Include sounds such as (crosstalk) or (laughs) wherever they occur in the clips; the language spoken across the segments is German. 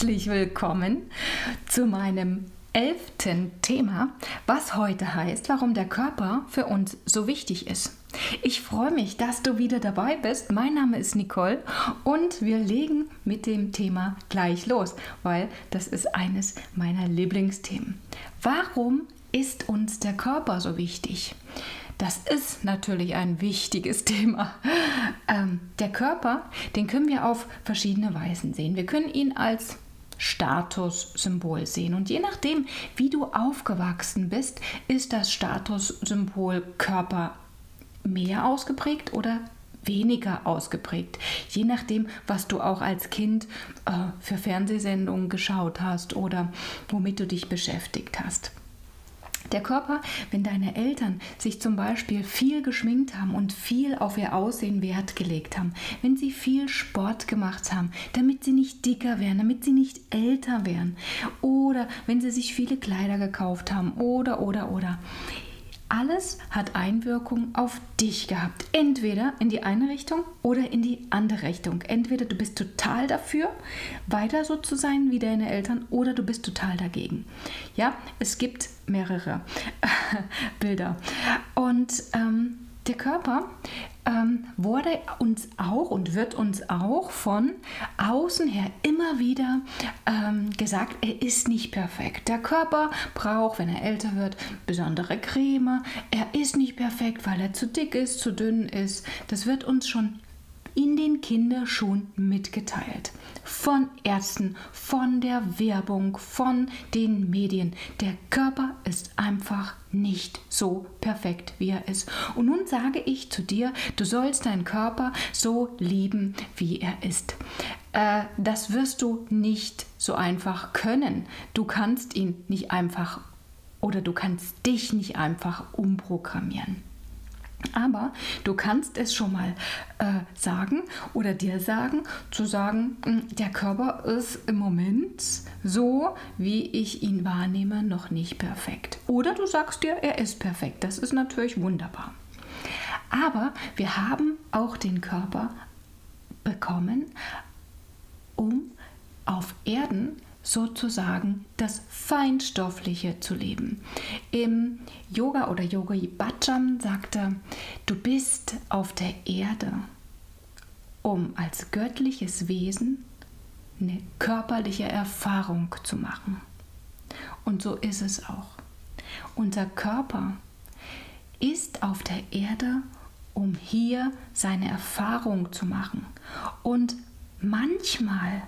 herzlich willkommen zu meinem elften Thema, was heute heißt, warum der Körper für uns so wichtig ist. Ich freue mich, dass du wieder dabei bist. Mein Name ist Nicole und wir legen mit dem Thema gleich los, weil das ist eines meiner Lieblingsthemen. Warum ist uns der Körper so wichtig? Das ist natürlich ein wichtiges (laughs) Thema. Ähm, der Körper, den können wir auf verschiedene Weisen sehen. Wir können ihn als Statussymbol sehen. Und je nachdem, wie du aufgewachsen bist, ist das Statussymbol Körper mehr ausgeprägt oder weniger ausgeprägt. Je nachdem, was du auch als Kind äh, für Fernsehsendungen geschaut hast oder womit du dich beschäftigt hast. Der Körper, wenn deine Eltern sich zum Beispiel viel geschminkt haben und viel auf ihr Aussehen Wert gelegt haben, wenn sie viel Sport gemacht haben, damit sie nicht dicker werden, damit sie nicht älter werden, oder wenn sie sich viele Kleider gekauft haben, oder, oder, oder alles hat Einwirkung auf dich gehabt. Entweder in die eine Richtung oder in die andere Richtung. Entweder du bist total dafür, weiter so zu sein wie deine Eltern, oder du bist total dagegen. Ja, es gibt mehrere (laughs) Bilder. Und ähm, der Körper ähm, wurde uns auch und wird uns auch von außen her immer wieder ähm, gesagt, er ist nicht perfekt. Der Körper braucht, wenn er älter wird, besondere Creme. Er ist nicht perfekt, weil er zu dick ist, zu dünn ist. Das wird uns schon in den Kinderschuhen mitgeteilt. Von Ärzten, von der Werbung, von den Medien. Der Körper ist einfach nicht so perfekt, wie er ist. Und nun sage ich zu dir, du sollst deinen Körper so lieben, wie er ist. Äh, das wirst du nicht so einfach können. Du kannst ihn nicht einfach oder du kannst dich nicht einfach umprogrammieren. Aber du kannst es schon mal äh, sagen oder dir sagen, zu sagen, hm, der Körper ist im Moment so, wie ich ihn wahrnehme, noch nicht perfekt. Oder du sagst dir, er ist perfekt. Das ist natürlich wunderbar. Aber wir haben auch den Körper bekommen, um auf Erden sozusagen das Feinstoffliche zu leben. Im Yoga oder Yogi Bhajan sagte, du bist auf der Erde, um als göttliches Wesen eine körperliche Erfahrung zu machen. Und so ist es auch. Unser Körper ist auf der Erde, um hier seine Erfahrung zu machen. Und manchmal,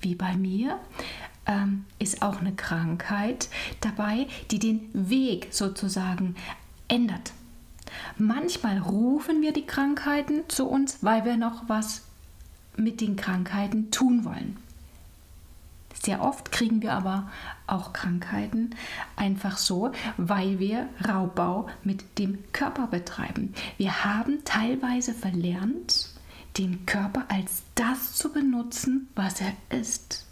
wie bei mir, ähm, ist auch eine Krankheit dabei, die den Weg sozusagen ändert. Manchmal rufen wir die Krankheiten zu uns, weil wir noch was mit den Krankheiten tun wollen. Sehr oft kriegen wir aber auch Krankheiten einfach so, weil wir Raubbau mit dem Körper betreiben. Wir haben teilweise verlernt, den Körper als das zu benutzen, was er ist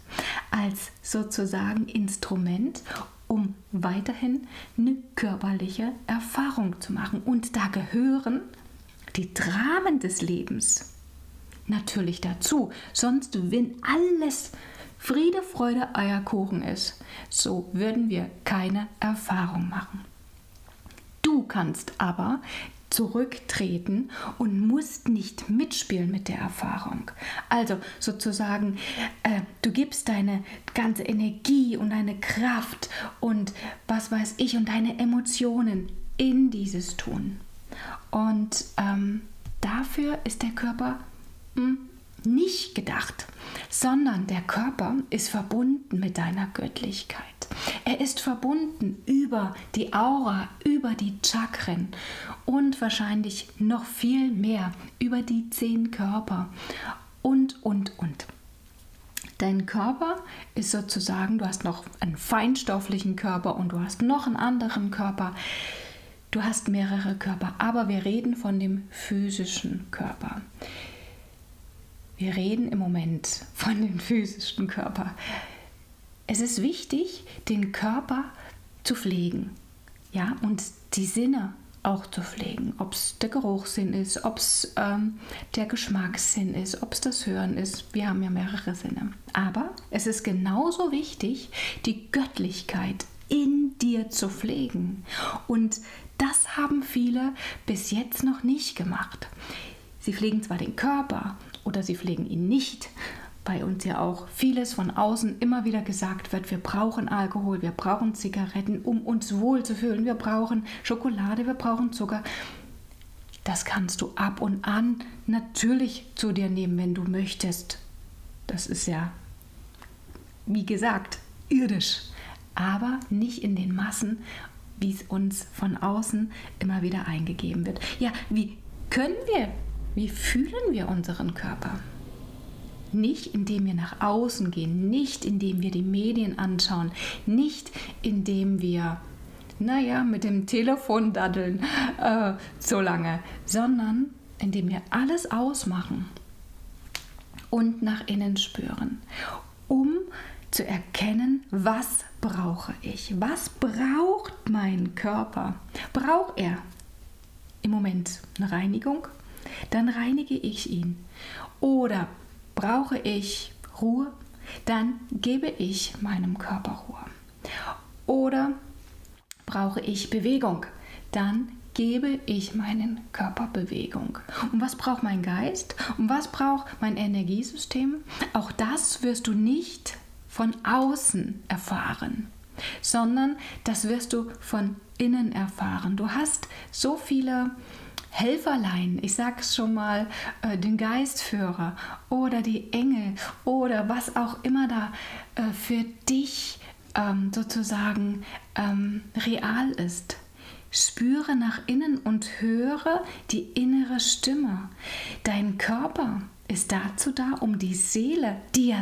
als sozusagen Instrument, um weiterhin eine körperliche Erfahrung zu machen. Und da gehören die Dramen des Lebens natürlich dazu. Sonst, wenn alles Friede, Freude, Eierkuchen ist, so würden wir keine Erfahrung machen. Du kannst aber zurücktreten und musst nicht mitspielen mit der Erfahrung. Also sozusagen, äh, du gibst deine ganze Energie und deine Kraft und was weiß ich und deine Emotionen in dieses Tun. Und ähm, dafür ist der Körper mh, hm, nicht gedacht, sondern der Körper ist verbunden mit deiner Göttlichkeit. Er ist verbunden über die Aura, über die Chakren und wahrscheinlich noch viel mehr über die zehn Körper und, und, und. Dein Körper ist sozusagen, du hast noch einen feinstofflichen Körper und du hast noch einen anderen Körper. Du hast mehrere Körper, aber wir reden von dem physischen Körper. Wir reden im Moment von dem physischen Körper. Es ist wichtig, den Körper zu pflegen, ja, und die Sinne auch zu pflegen. Ob es der Geruchssinn ist, ob es ähm, der Geschmackssinn ist, ob es das Hören ist. Wir haben ja mehrere Sinne. Aber es ist genauso wichtig, die Göttlichkeit in dir zu pflegen. Und das haben viele bis jetzt noch nicht gemacht. Sie pflegen zwar den Körper oder sie pflegen ihn nicht, bei uns ja auch vieles von außen immer wieder gesagt wird, wir brauchen Alkohol, wir brauchen Zigaretten, um uns wohl zu fühlen, wir brauchen Schokolade, wir brauchen Zucker. Das kannst du ab und an natürlich zu dir nehmen, wenn du möchtest. Das ist ja, wie gesagt, irdisch, aber nicht in den Massen, wie es uns von außen immer wieder eingegeben wird. Ja, wie können wir, wie fühlen wir unseren Körper? Nicht indem wir nach außen gehen, nicht indem wir die Medien anschauen, nicht indem wir, naja, mit dem Telefon daddeln äh, so lange, sondern indem wir alles ausmachen und nach innen spüren, um zu erkennen, was brauche ich, was braucht mein Körper. Braucht er im Moment eine Reinigung? Dann reinige ich ihn. Oder brauche ich Ruhe, dann gebe ich meinem Körper Ruhe. Oder brauche ich Bewegung, dann gebe ich meinen Körper Bewegung. Und was braucht mein Geist? Und was braucht mein Energiesystem? Auch das wirst du nicht von außen erfahren, sondern das wirst du von innen erfahren. Du hast so viele Helferlein, ich sag's schon mal, äh, den Geistführer oder die Engel oder was auch immer da äh, für dich ähm, sozusagen ähm, real ist. Spüre nach innen und höre die innere Stimme. Dein Körper ist dazu da, um die Seele, die ja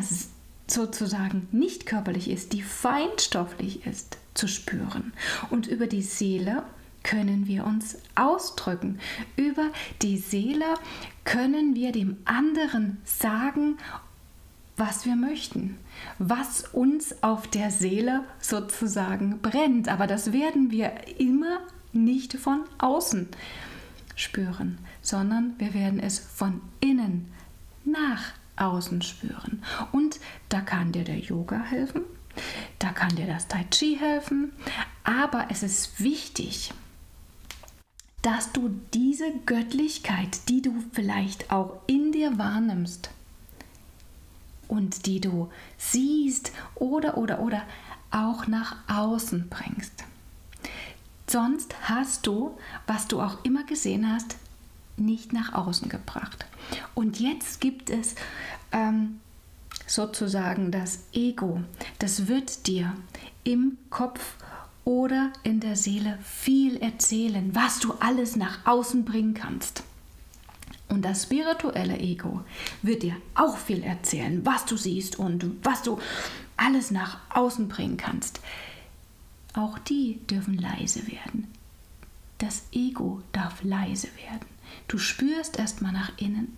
sozusagen nicht körperlich ist, die feinstofflich ist, zu spüren. Und über die Seele können wir uns ausdrücken. Über die Seele können wir dem anderen sagen, was wir möchten, was uns auf der Seele sozusagen brennt. Aber das werden wir immer nicht von außen spüren, sondern wir werden es von innen nach außen spüren. Und da kann dir der Yoga helfen, da kann dir das Tai Chi helfen, aber es ist wichtig, dass du diese Göttlichkeit, die du vielleicht auch in dir wahrnimmst und die du siehst oder oder oder auch nach außen bringst. Sonst hast du, was du auch immer gesehen hast, nicht nach außen gebracht. Und jetzt gibt es ähm, sozusagen das Ego. Das wird dir im Kopf oder in der Seele viel erzählen, was du alles nach außen bringen kannst. Und das spirituelle Ego wird dir auch viel erzählen, was du siehst und was du alles nach außen bringen kannst. Auch die dürfen leise werden. Das Ego darf leise werden. Du spürst erstmal nach innen.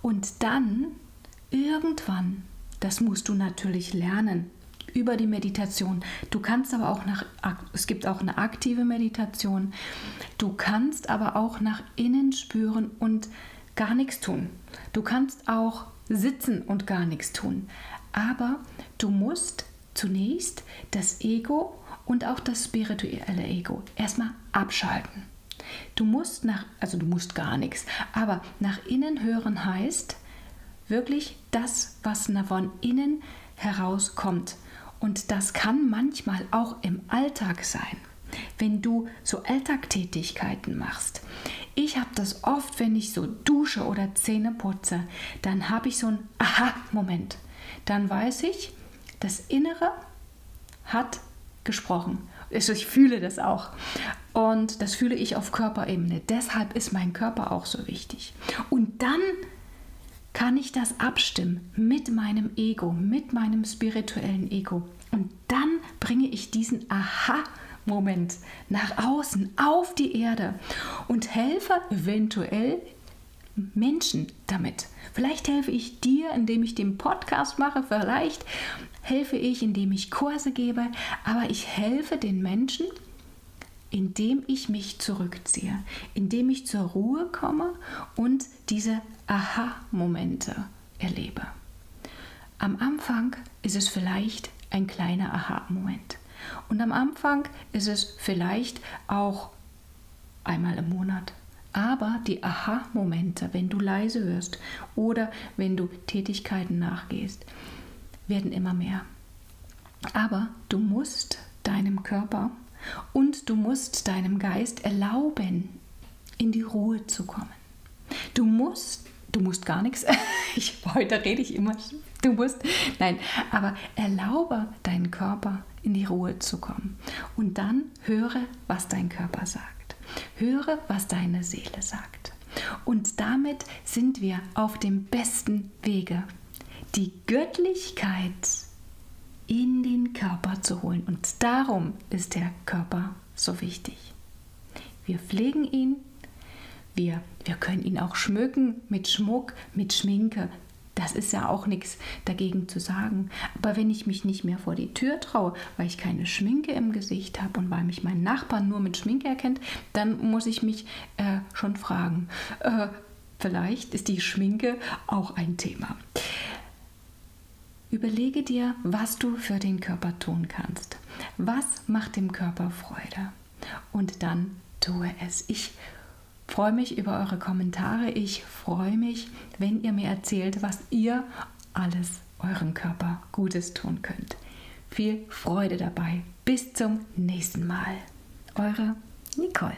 Und dann, irgendwann, das musst du natürlich lernen, über die Meditation. Du kannst aber auch nach, es gibt auch eine aktive Meditation. Du kannst aber auch nach innen spüren und gar nichts tun. Du kannst auch sitzen und gar nichts tun. Aber du musst zunächst das Ego und auch das spirituelle Ego erstmal abschalten. Du musst nach, also du musst gar nichts, aber nach innen hören heißt wirklich das, was von innen herauskommt. Und das kann manchmal auch im Alltag sein, wenn du so Alltagtätigkeiten machst. Ich habe das oft, wenn ich so dusche oder Zähne putze, dann habe ich so einen Aha-Moment. Dann weiß ich, das Innere hat gesprochen. Also ich fühle das auch. Und das fühle ich auf Körperebene. Deshalb ist mein Körper auch so wichtig. Und dann kann ich das abstimmen mit meinem Ego, mit meinem spirituellen Ego. Und dann bringe ich diesen Aha-Moment nach außen auf die Erde und helfe eventuell Menschen damit. Vielleicht helfe ich dir, indem ich den Podcast mache, vielleicht helfe ich, indem ich Kurse gebe, aber ich helfe den Menschen, indem ich mich zurückziehe, indem ich zur Ruhe komme und diese Aha-Momente erlebe. Am Anfang ist es vielleicht ein kleiner Aha-Moment. Und am Anfang ist es vielleicht auch einmal im Monat. Aber die Aha-Momente, wenn du leise wirst oder wenn du Tätigkeiten nachgehst, werden immer mehr. Aber du musst deinem Körper und du musst deinem Geist erlauben, in die Ruhe zu kommen. Du musst, du musst gar nichts. (laughs) Ich, heute rede ich immer. Du musst, nein, aber erlaube deinen Körper in die Ruhe zu kommen. Und dann höre, was dein Körper sagt. Höre, was deine Seele sagt. Und damit sind wir auf dem besten Wege, die Göttlichkeit in den Körper zu holen. Und darum ist der Körper so wichtig. Wir pflegen ihn, wir, wir können ihn auch schmücken mit Schmuck, mit Schminke. Das ist ja auch nichts dagegen zu sagen. Aber wenn ich mich nicht mehr vor die Tür traue, weil ich keine Schminke im Gesicht habe und weil mich mein Nachbar nur mit Schminke erkennt, dann muss ich mich äh, schon fragen. Äh, vielleicht ist die Schminke auch ein Thema. Überlege dir, was du für den Körper tun kannst. Was macht dem Körper Freude? Und dann tue es. Ich freue mich über eure Kommentare. Ich freue mich, wenn ihr mir erzählt, was ihr alles eurem Körper Gutes tun könnt. Viel Freude dabei. Bis zum nächsten Mal. Eure Nicole.